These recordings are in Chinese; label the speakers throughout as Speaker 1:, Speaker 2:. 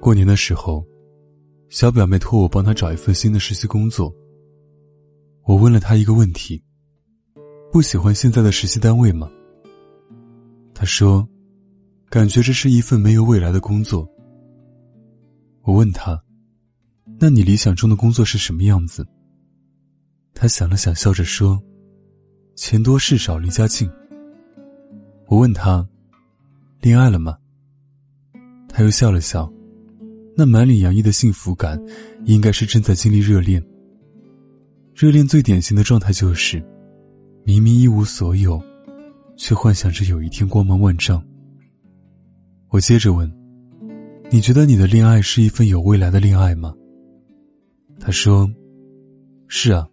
Speaker 1: 过年的时候，小表妹托我帮她找一份新的实习工作。我问了她一个问题：不喜欢现在的实习单位吗？她说，感觉这是一份没有未来的工作。我问她，那你理想中的工作是什么样子？她想了想，笑着说：“钱多事少，离家近。”我问她，恋爱了吗？她又笑了笑。那满脸洋溢的幸福感，应该是正在经历热恋。热恋最典型的状态就是，明明一无所有，却幻想着有一天光芒万丈。我接着问：“你觉得你的恋爱是一份有未来的恋爱吗？”他说：“是啊，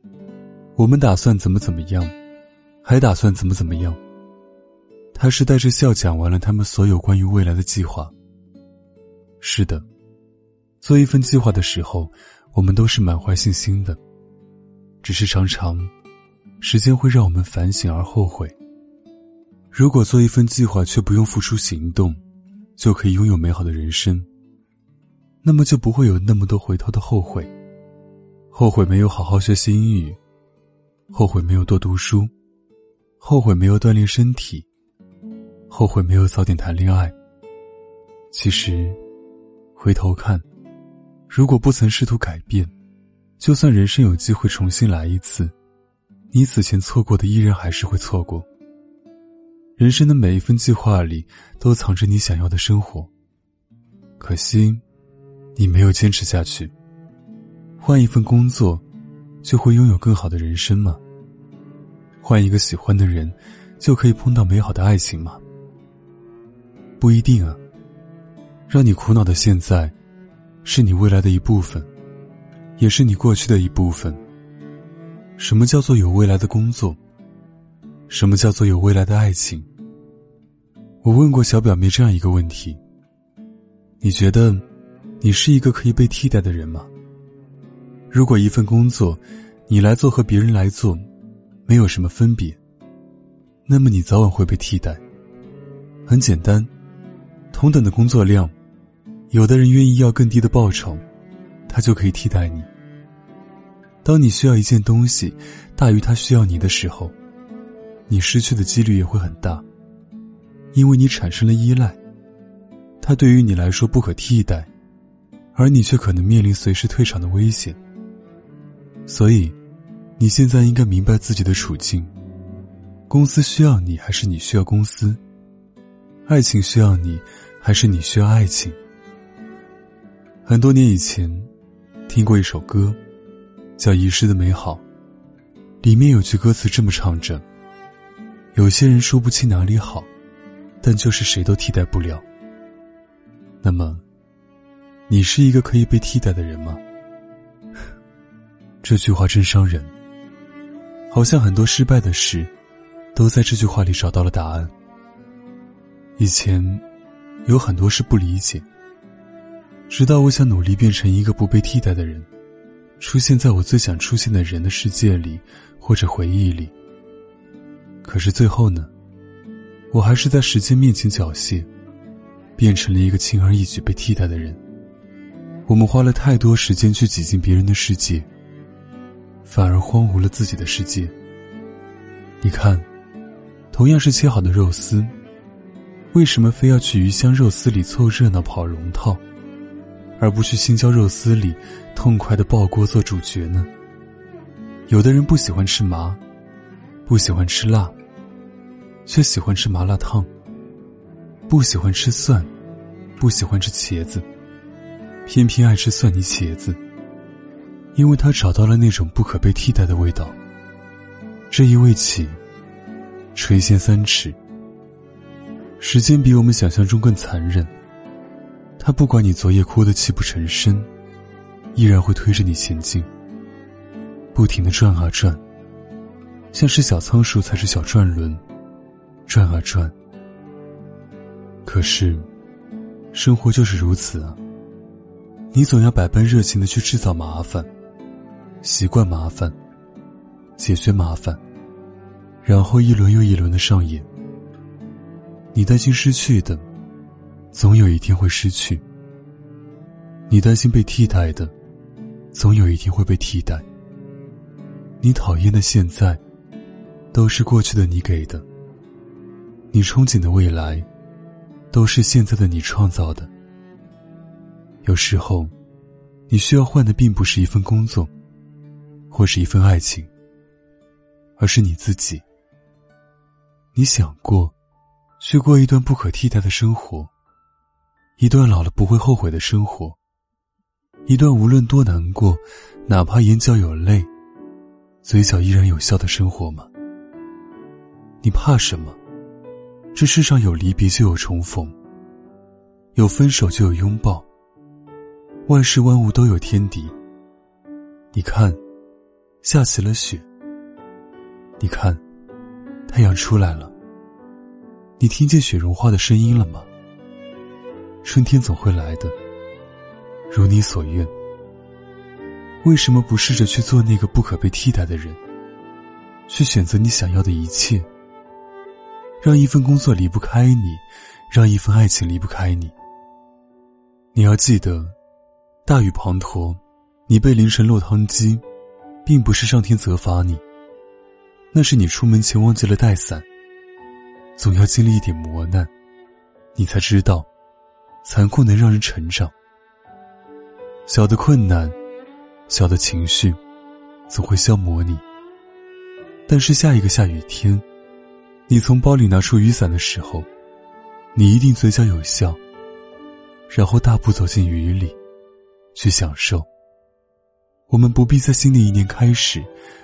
Speaker 1: 我们打算怎么怎么样，还打算怎么怎么样。”他是带着笑讲完了他们所有关于未来的计划。是的。做一份计划的时候，我们都是满怀信心的。只是常常，时间会让我们反省而后悔。如果做一份计划却不用付出行动，就可以拥有美好的人生，那么就不会有那么多回头的后悔。后悔没有好好学习英语，后悔没有多读书，后悔没有锻炼身体，后悔没有早点谈恋爱。其实，回头看。如果不曾试图改变，就算人生有机会重新来一次，你此前错过的依然还是会错过。人生的每一份计划里都藏着你想要的生活，可惜，你没有坚持下去。换一份工作，就会拥有更好的人生吗？换一个喜欢的人，就可以碰到美好的爱情吗？不一定啊。让你苦恼的现在。是你未来的一部分，也是你过去的一部分。什么叫做有未来的工作？什么叫做有未来的爱情？我问过小表妹这样一个问题：你觉得，你是一个可以被替代的人吗？如果一份工作，你来做和别人来做，没有什么分别，那么你早晚会被替代。很简单，同等的工作量。有的人愿意要更低的报酬，他就可以替代你。当你需要一件东西大于他需要你的时候，你失去的几率也会很大，因为你产生了依赖。他对于你来说不可替代，而你却可能面临随时退场的危险。所以，你现在应该明白自己的处境：公司需要你，还是你需要公司？爱情需要你，还是你需要爱情？很多年以前，听过一首歌，叫《遗失的美好》。里面有句歌词这么唱着：“有些人说不清哪里好，但就是谁都替代不了。”那么，你是一个可以被替代的人吗？这句话真伤人。好像很多失败的事，都在这句话里找到了答案。以前，有很多事不理解。直到我想努力变成一个不被替代的人，出现在我最想出现的人的世界里，或者回忆里。可是最后呢，我还是在时间面前缴械，变成了一个轻而易举被替代的人。我们花了太多时间去挤进别人的世界，反而荒芜了自己的世界。你看，同样是切好的肉丝，为什么非要去鱼香肉丝里凑热闹、跑龙套？而不去青椒肉丝里痛快的爆锅做主角呢？有的人不喜欢吃麻，不喜欢吃辣，却喜欢吃麻辣烫；不喜欢吃蒜，不喜欢吃茄子，偏偏爱吃蒜泥茄子。因为他找到了那种不可被替代的味道。这一味起，垂涎三尺。时间比我们想象中更残忍。他不管你昨夜哭得泣不成声，依然会推着你前进，不停的转啊转，像是小仓鼠踩着小转轮，转啊转。可是，生活就是如此啊。你总要百般热情的去制造麻烦，习惯麻烦，解决麻烦，然后一轮又一轮的上演。你担心失去的，总有一天会失去；你担心被替代的，总有一天会被替代。你讨厌的现在，都是过去的你给的；你憧憬的未来，都是现在的你创造的。有时候，你需要换的并不是一份工作，或是一份爱情，而是你自己。你想过？去过一段不可替代的生活，一段老了不会后悔的生活，一段无论多难过，哪怕眼角有泪，嘴角依然有笑的生活吗？你怕什么？这世上有离别就有重逢，有分手就有拥抱，万事万物都有天敌。你看，下起了雪。你看，太阳出来了。你听见雪融化的声音了吗？春天总会来的，如你所愿。为什么不试着去做那个不可被替代的人？去选择你想要的一切，让一份工作离不开你，让一份爱情离不开你。你要记得，大雨滂沱，你被淋成落汤鸡，并不是上天责罚你，那是你出门前忘记了带伞。总要经历一点磨难，你才知道，残酷能让人成长。小的困难，小的情绪，总会消磨你。但是下一个下雨天，你从包里拿出雨伞的时候，你一定嘴角有笑，然后大步走进雨里，去享受。我们不必在新的一年开始，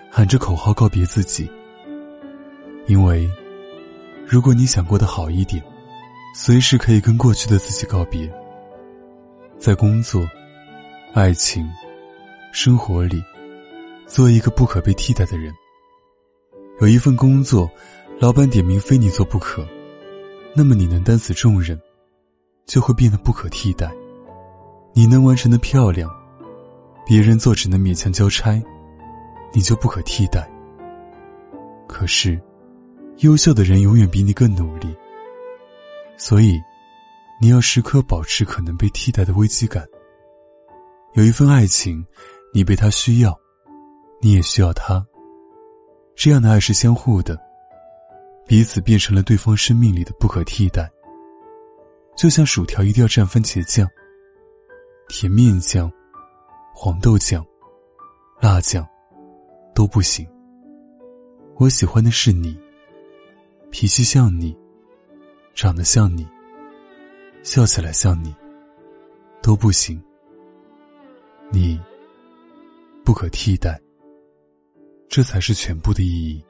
Speaker 1: 喊着口号告别自己，因为。如果你想过得好一点，随时可以跟过去的自己告别。在工作、爱情、生活里，做一个不可被替代的人。有一份工作，老板点名非你做不可，那么你能担此重任，就会变得不可替代。你能完成的漂亮，别人做只能勉强交差，你就不可替代。可是。优秀的人永远比你更努力，所以你要时刻保持可能被替代的危机感。有一份爱情，你被他需要，你也需要他。这样的爱是相互的，彼此变成了对方生命里的不可替代。就像薯条一定要蘸番茄酱、甜面酱、黄豆酱、辣酱都不行。我喜欢的是你。脾气像你，长得像你，笑起来像你，都不行。你不可替代，这才是全部的意义。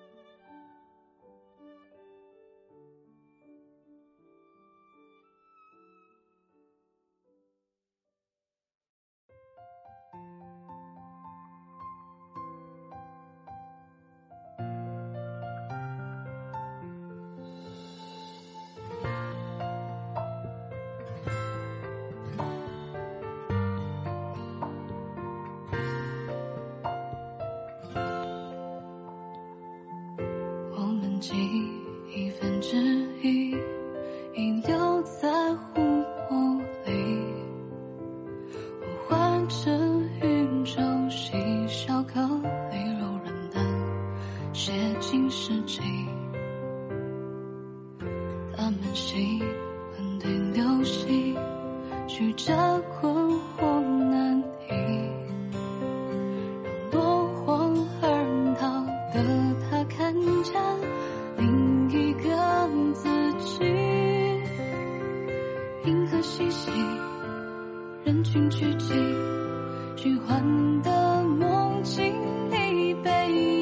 Speaker 2: 人群聚集，虚幻的梦境里。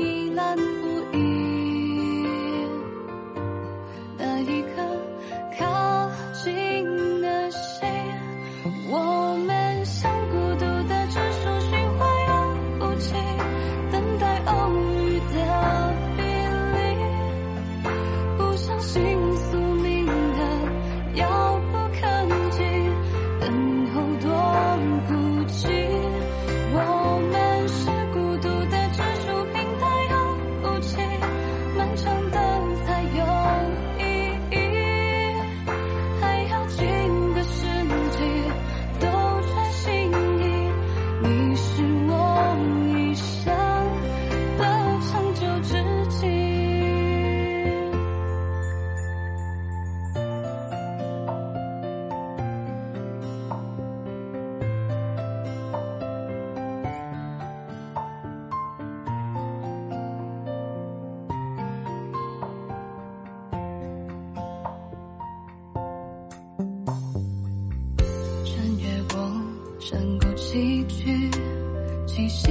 Speaker 2: 其实。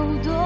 Speaker 2: 好多。